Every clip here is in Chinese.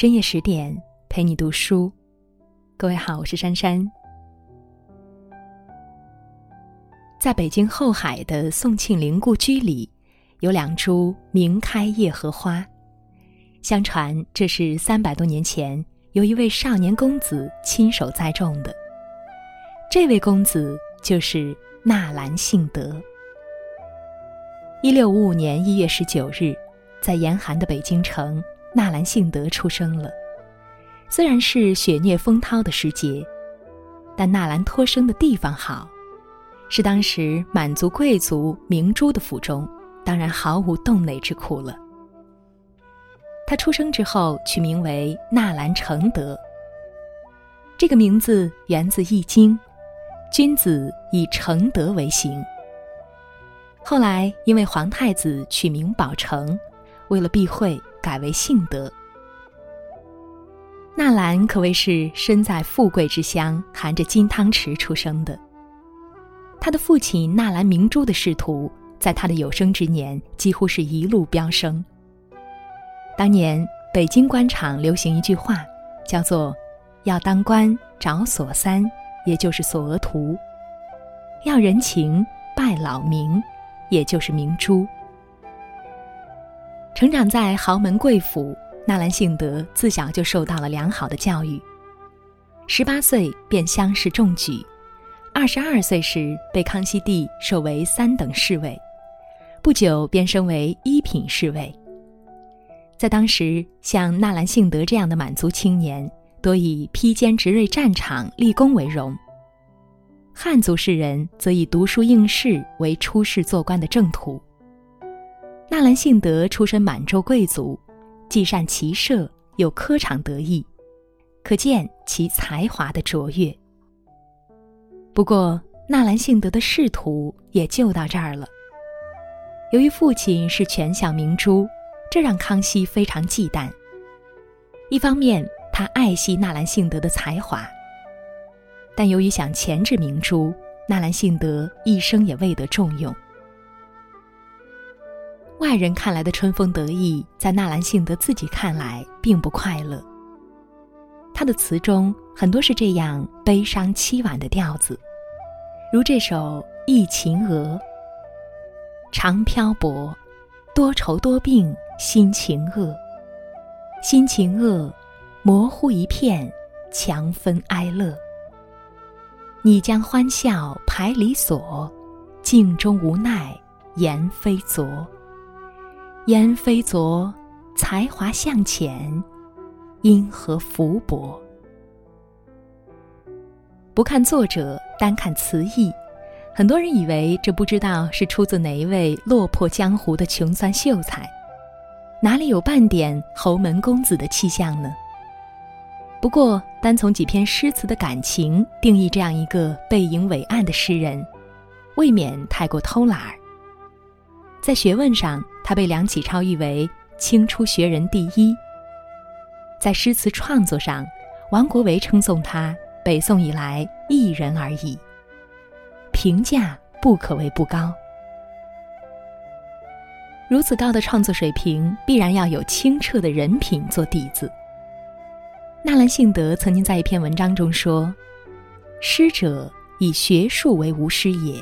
深夜十点陪你读书，各位好，我是珊珊。在北京后海的宋庆龄故居里，有两株明开叶荷花，相传这是三百多年前有一位少年公子亲手栽种的。这位公子就是纳兰性德。一六五五年一月十九日，在严寒的北京城，纳兰性德出生了。虽然是雪虐风涛的时节，但纳兰托生的地方好。是当时满族贵族明珠的府中，当然毫无动馁之苦了。他出生之后取名为纳兰承德。这个名字源自《易经》，君子以承德为行。后来因为皇太子取名宝成，为了避讳，改为幸德。纳兰可谓是身在富贵之乡，含着金汤匙出生的。他的父亲纳兰明珠的仕途，在他的有生之年几乎是一路飙升。当年北京官场流行一句话，叫做“要当官找索三”，也就是索额图；要人情拜老明，也就是明珠。成长在豪门贵府，纳兰性德自小就受到了良好的教育，十八岁便乡试中举。二十二岁时被康熙帝授为三等侍卫，不久便升为一品侍卫。在当时，像纳兰性德这样的满族青年，多以披坚执锐战场立功为荣；汉族士人则以读书应试为出仕做官的正途。纳兰性德出身满洲贵族，既善骑射，又科场得意，可见其才华的卓越。不过，纳兰性德的仕途也就到这儿了。由于父亲是权相明珠，这让康熙非常忌惮。一方面，他爱惜纳兰性德的才华，但由于想钳制明珠，纳兰性德一生也未得重用。外人看来的春风得意，在纳兰性德自己看来并不快乐。他的词中很多是这样悲伤凄婉的调子。如这首《忆秦娥》，长漂泊，多愁多病心情恶。心情恶，模糊一片，强分哀乐。你将欢笑排离所，镜中无奈言非昨。言非昨，才华向浅，因何福薄？不看作者，单看词意，很多人以为这不知道是出自哪一位落魄江湖的穷酸秀才，哪里有半点侯门公子的气象呢？不过，单从几篇诗词的感情定义这样一个背影伟岸的诗人，未免太过偷懒儿。在学问上，他被梁启超誉为清初学人第一；在诗词创作上，王国维称颂他。北宋以来一人而已，评价不可谓不高。如此高的创作水平，必然要有清澈的人品做底子。纳兰性德曾经在一篇文章中说：“师者，以学术为无师也，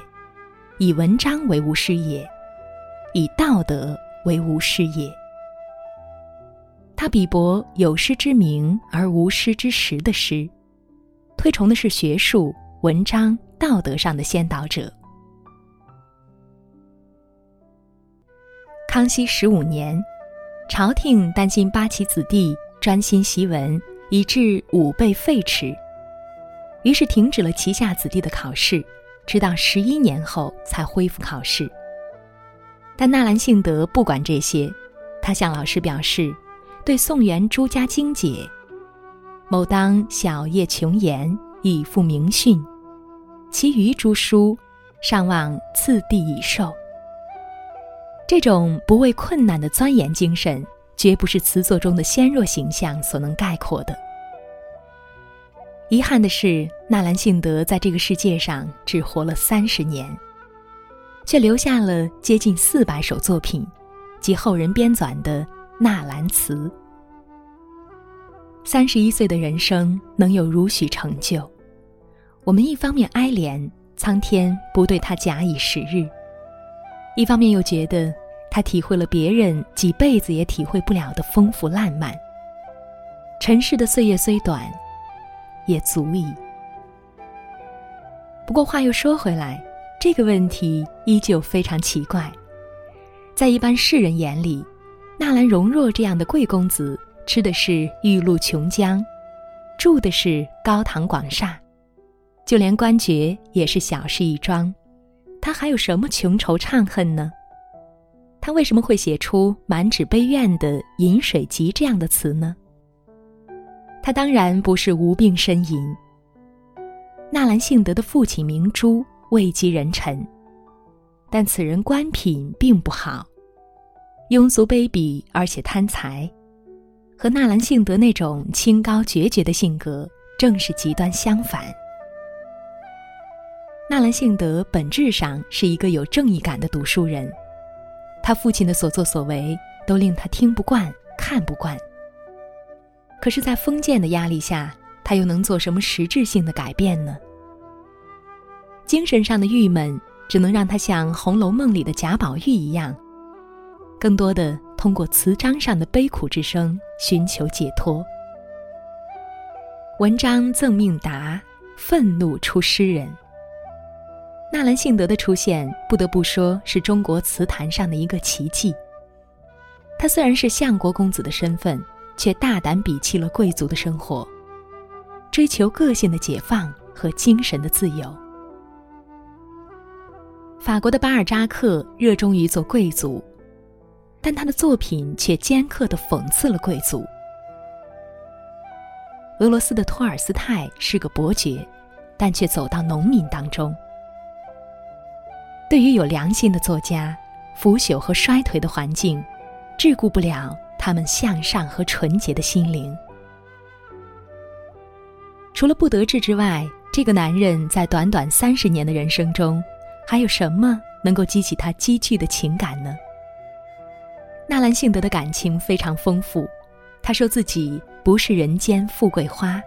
以文章为无师也，以道德为无师也。”他比驳有师之名而无师之实的诗。推崇的是学术、文章、道德上的先导者。康熙十五年，朝廷担心八旗子弟专心习文，以致武备废弛，于是停止了旗下子弟的考试，直到十一年后才恢复考试。但纳兰性德不管这些，他向老师表示，对宋元诸家经解。某当小业穷言以复明训，其余诸书，尚望次第以授。这种不畏困难的钻研精神，绝不是词作中的纤弱形象所能概括的。遗憾的是，纳兰性德在这个世界上只活了三十年，却留下了接近四百首作品，及后人编纂的《纳兰词》。三十一岁的人生能有如许成就，我们一方面哀怜苍天不对他假以时日，一方面又觉得他体会了别人几辈子也体会不了的丰富烂漫。尘世的岁月虽短，也足矣。不过话又说回来，这个问题依旧非常奇怪。在一般世人眼里，纳兰容若这样的贵公子。吃的是玉露琼浆，住的是高堂广厦，就连官爵也是小事一桩，他还有什么穷愁怅恨呢？他为什么会写出满纸悲怨的《饮水集》这样的词呢？他当然不是无病呻吟。纳兰性德的父亲明珠位极人臣，但此人官品并不好，庸俗卑鄙，而且贪财。和纳兰性德那种清高决绝的性格正是极端相反。纳兰性德本质上是一个有正义感的读书人，他父亲的所作所为都令他听不惯、看不惯。可是，在封建的压力下，他又能做什么实质性的改变呢？精神上的郁闷，只能让他像《红楼梦》里的贾宝玉一样，更多的。通过词章上的悲苦之声寻求解脱。文章赠命达，愤怒出诗人。纳兰性德的出现，不得不说是中国词坛上的一个奇迹。他虽然是相国公子的身份，却大胆鄙弃了贵族的生活，追求个性的解放和精神的自由。法国的巴尔扎克热衷于做贵族。但他的作品却尖刻地讽刺了贵族。俄罗斯的托尔斯泰是个伯爵，但却走到农民当中。对于有良心的作家，腐朽和衰颓的环境，桎梏不了他们向上和纯洁的心灵。除了不得志之外，这个男人在短短三十年的人生中，还有什么能够激起他积聚的情感呢？纳兰性德的感情非常丰富，他说自己不是人间富贵花，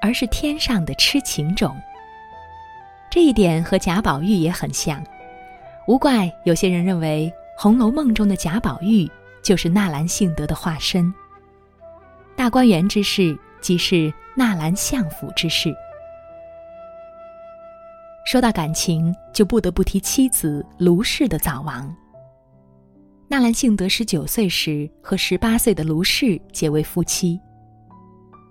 而是天上的痴情种。这一点和贾宝玉也很像，无怪有些人认为《红楼梦》中的贾宝玉就是纳兰性德的化身。大观园之事即是纳兰相府之事。说到感情，就不得不提妻子卢氏的早亡。纳兰性德十九岁时和十八岁的卢氏结为夫妻。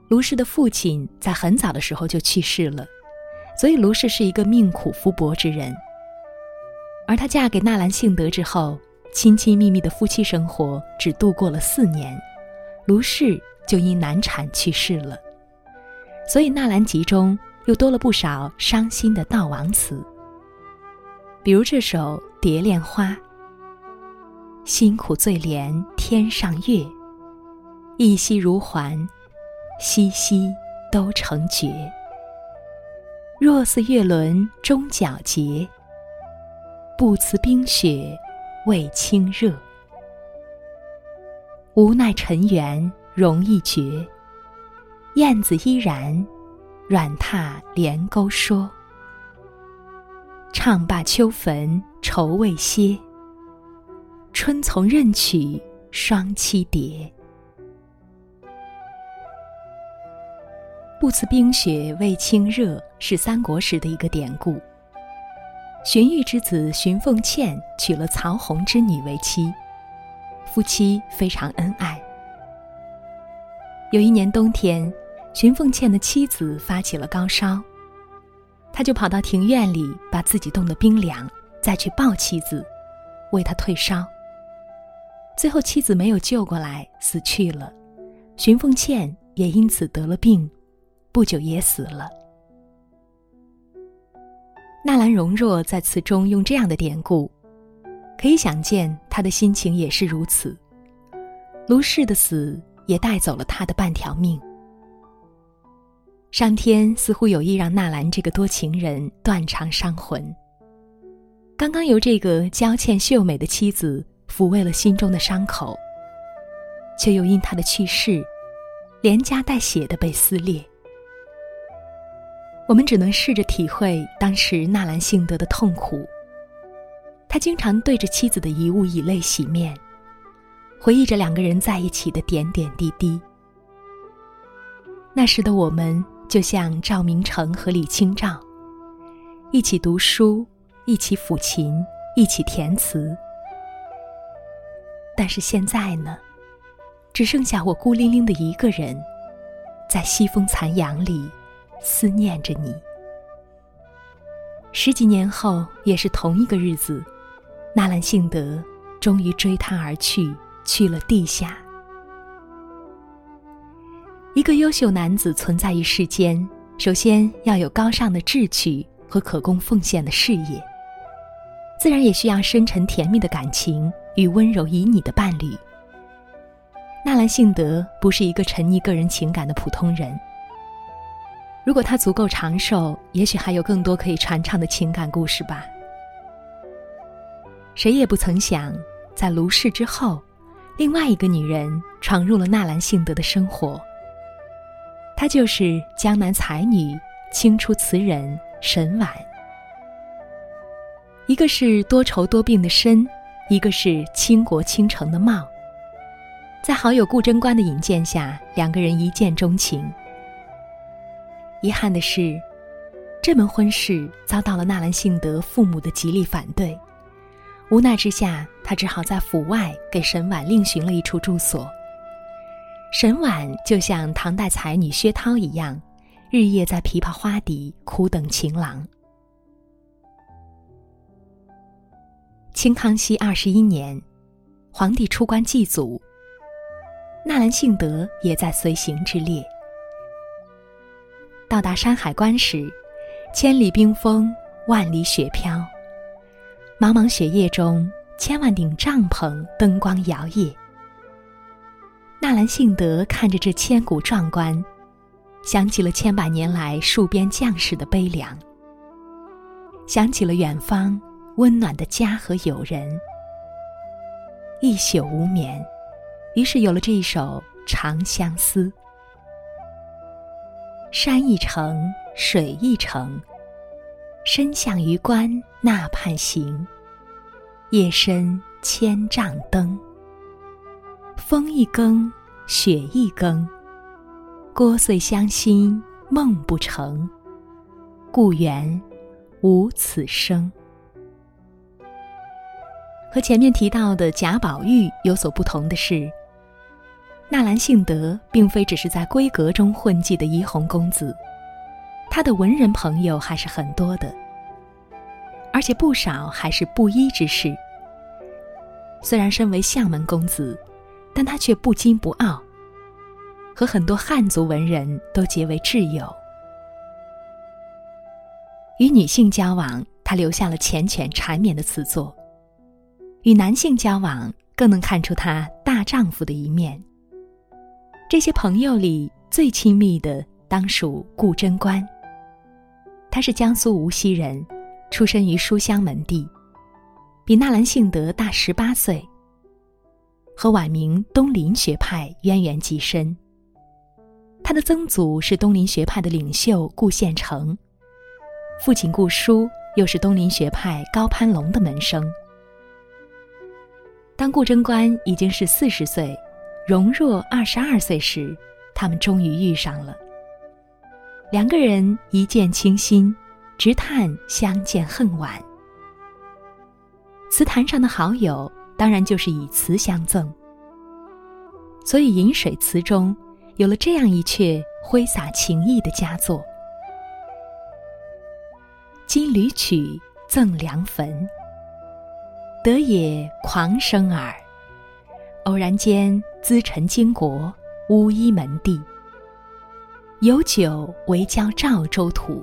卢氏的父亲在很早的时候就去世了，所以卢氏是一个命苦福薄之人。而她嫁给纳兰性德之后，亲亲密密的夫妻生活只度过了四年，卢氏就因难产去世了。所以纳兰集中又多了不少伤心的悼亡词，比如这首《蝶恋花》。辛苦最怜天上月，一夕如还，夕夕都成绝。若似月轮终皎洁，不辞冰雪为清热。无奈尘缘容易绝，燕子依然软榻连钩说。唱罢秋坟愁未歇。春从任取双栖蝶，不辞冰雪为清热是三国时的一个典故。荀彧之子荀凤倩娶了曹洪之女为妻，夫妻非常恩爱。有一年冬天，荀凤倩的妻子发起了高烧，他就跑到庭院里把自己冻得冰凉，再去抱妻子，为她退烧。最后，妻子没有救过来，死去了。荀凤倩也因此得了病，不久也死了。纳兰容若在词中用这样的典故，可以想见他的心情也是如此。卢氏的死也带走了他的半条命。上天似乎有意让纳兰这个多情人断肠伤魂。刚刚由这个娇倩秀美的妻子。抚慰了心中的伤口，却又因他的去世，连家带血的被撕裂。我们只能试着体会当时纳兰性德的痛苦。他经常对着妻子的遗物以泪洗面，回忆着两个人在一起的点点滴滴。那时的我们就像赵明诚和李清照，一起读书，一起抚琴，一起填词。但是现在呢，只剩下我孤零零的一个人，在西风残阳里。思念着你。十几年后，也是同一个日子，纳兰性德终于追他而去，去了地下。一个优秀男子存在于世间，首先要有高尚的志趣和可供奉献的事业，自然也需要深沉甜蜜的感情与温柔旖旎的伴侣。纳兰性德不是一个沉溺个人情感的普通人。如果他足够长寿，也许还有更多可以传唱的情感故事吧。谁也不曾想，在卢氏之后，另外一个女人闯入了纳兰性德的生活。她就是江南才女、清初词人沈婉。一个是多愁多病的身，一个是倾国倾城的貌。在好友顾贞观的引荐下，两个人一见钟情。遗憾的是，这门婚事遭到了纳兰性德父母的极力反对。无奈之下，他只好在府外给沈婉另寻了一处住所。沈婉就像唐代才女薛涛一样，日夜在琵琶花底苦等情郎。清康熙二十一年，皇帝出关祭祖，纳兰性德也在随行之列。到达山海关时，千里冰封，万里雪飘。茫茫雪夜中，千万顶帐篷灯光摇曳。纳兰性德看着这千古壮观，想起了千百年来戍边将士的悲凉，想起了远方温暖的家和友人，一宿无眠，于是有了这一首《长相思》。山一程，水一程，身向榆关那畔行。夜深千帐灯，风一更，雪一更。聒碎乡心梦不成，故园无此声。和前面提到的贾宝玉有所不同的是。纳兰性德并非只是在闺阁中混迹的怡红公子，他的文人朋友还是很多的，而且不少还是布衣之士。虽然身为相门公子，但他却不矜不傲，和很多汉族文人都结为挚友。与女性交往，他留下了缱绻缠绵的词作；与男性交往，更能看出他大丈夫的一面。这些朋友里最亲密的，当属顾贞观。他是江苏无锡人，出身于书香门第，比纳兰性德大十八岁。和晚明东林学派渊源极深。他的曾祖是东林学派的领袖顾宪成，父亲顾舒又是东林学派高攀龙的门生。当顾贞观已经是四十岁。容若二十二岁时，他们终于遇上了。两个人一见倾心，直叹相见恨晚。词坛上的好友，当然就是以词相赠。所以《饮水词》中有了这样一阙挥洒情意的佳作：“金缕曲赠良坟，得也狂生耳。偶然间。”资臣经国，乌衣门第。有酒唯教赵州土，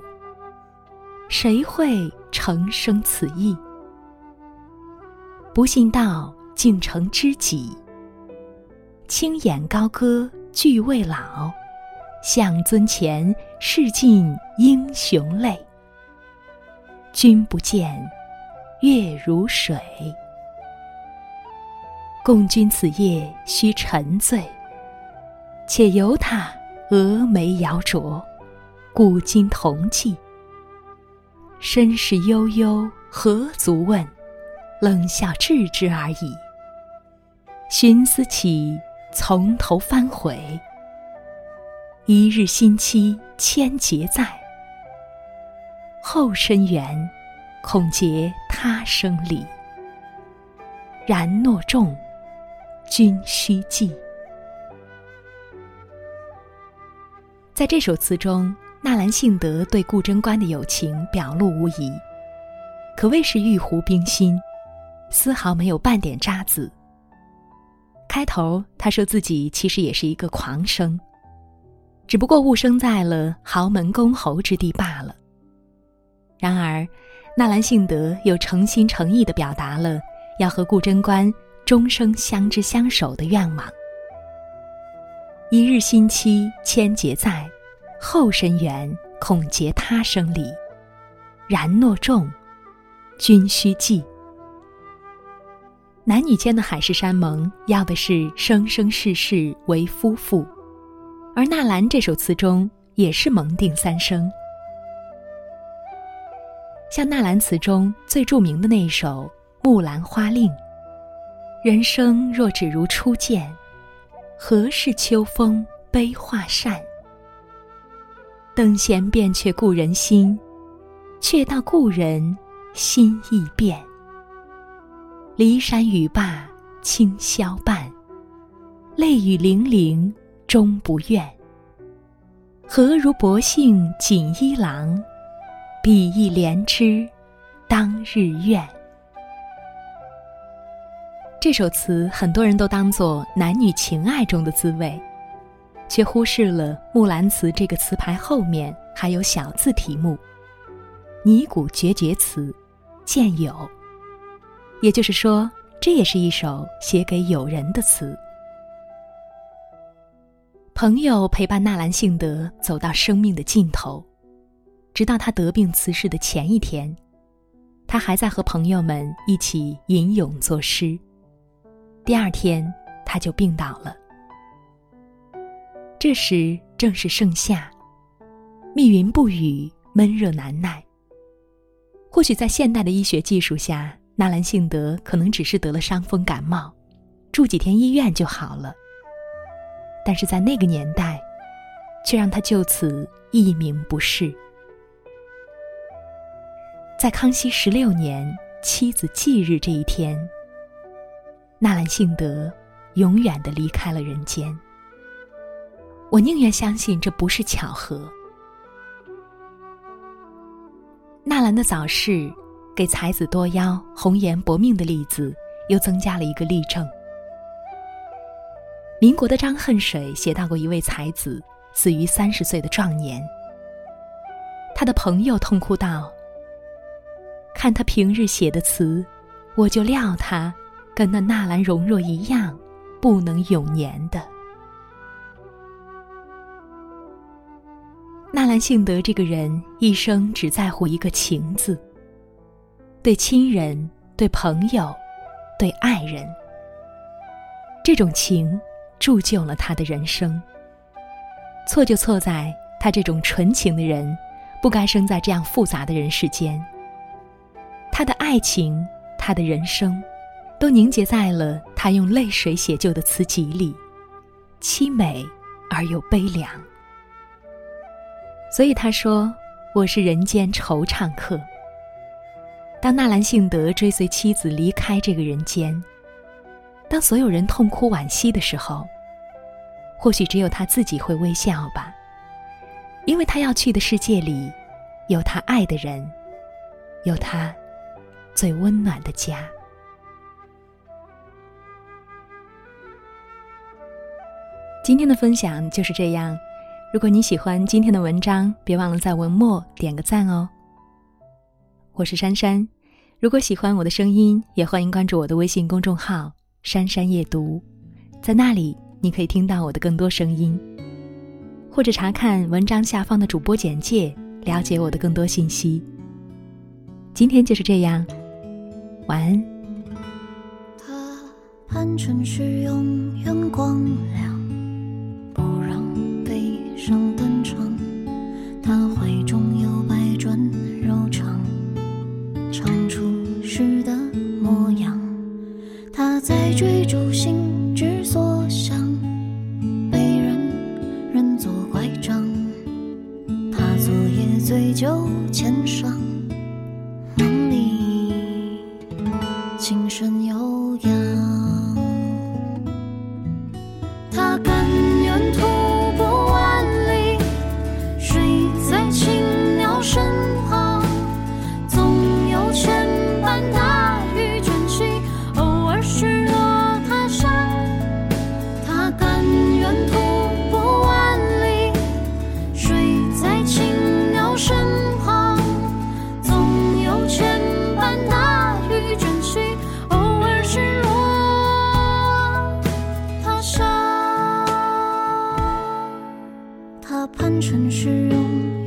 谁会成生此意？不信道，竟成知己。青眼高歌俱未老，向尊前，试尽英雄泪。君不见，月如水。共君此夜须沉醉，且由他蛾眉摇琢，古今同迹。身世悠悠，何足问？冷笑置之而已。寻思起，从头翻回。一日新期千劫在，后生缘，恐结他生离。然诺重，君须记。在这首词中，纳兰性德对顾贞观的友情表露无遗，可谓是玉壶冰心，丝毫没有半点渣滓。开头他说自己其实也是一个狂生。只不过误生在了豪门公侯之地罢了。然而，纳兰性德又诚心诚意地表达了要和顾贞观终生相知相守的愿望。一日新期千劫在，后生缘恐结他生离。然诺重，君须记。男女间的海誓山盟，要的是生生世世为夫妇。而纳兰这首词中也是蒙定三生，像纳兰词中最著名的那一首《木兰花令》：“人生若只如初见，何事秋风悲画扇？等闲变却故人心，却道故人心易变。骊山语罢清宵半，泪雨霖铃。”终不怨。何如薄幸锦衣郎，比翼连枝，当日愿。这首词很多人都当作男女情爱中的滋味，却忽视了《木兰辞》这个词牌后面还有小字题目“尼古绝绝词”，见有。也就是说，这也是一首写给友人的词。朋友陪伴纳兰性德走到生命的尽头，直到他得病辞世的前一天，他还在和朋友们一起吟咏作诗。第二天，他就病倒了。这时正是盛夏，密云不雨，闷热难耐。或许在现代的医学技术下，纳兰性德可能只是得了伤风感冒，住几天医院就好了。但是在那个年代，却让他就此一名不仕。在康熙十六年妻子忌日这一天，纳兰性德永远的离开了人间。我宁愿相信这不是巧合。纳兰的早逝，给才子多妖、红颜薄命的例子又增加了一个例证。民国的张恨水写到过一位才子死于三十岁的壮年。他的朋友痛哭道：“看他平日写的词，我就料他跟那纳兰容若一样，不能永年的。”纳兰性德这个人一生只在乎一个情字，对亲人、对朋友、对爱人，这种情。铸就了他的人生。错就错在他这种纯情的人，不该生在这样复杂的人世间。他的爱情，他的人生，都凝结在了他用泪水写就的词集里，凄美而又悲凉。所以他说：“我是人间惆怅客。”当纳兰性德追随妻子离开这个人间。当所有人痛哭惋惜的时候，或许只有他自己会微笑吧，因为他要去的世界里，有他爱的人，有他最温暖的家。今天的分享就是这样，如果你喜欢今天的文章，别忘了在文末点个赞哦。我是珊珊，如果喜欢我的声音，也欢迎关注我的微信公众号。珊珊夜读，在那里你可以听到我的更多声音，或者查看文章下方的主播简介，了解我的更多信息。今天就是这样，晚安。他盼春永远光亮，醉酒千觞他攀春虚荣。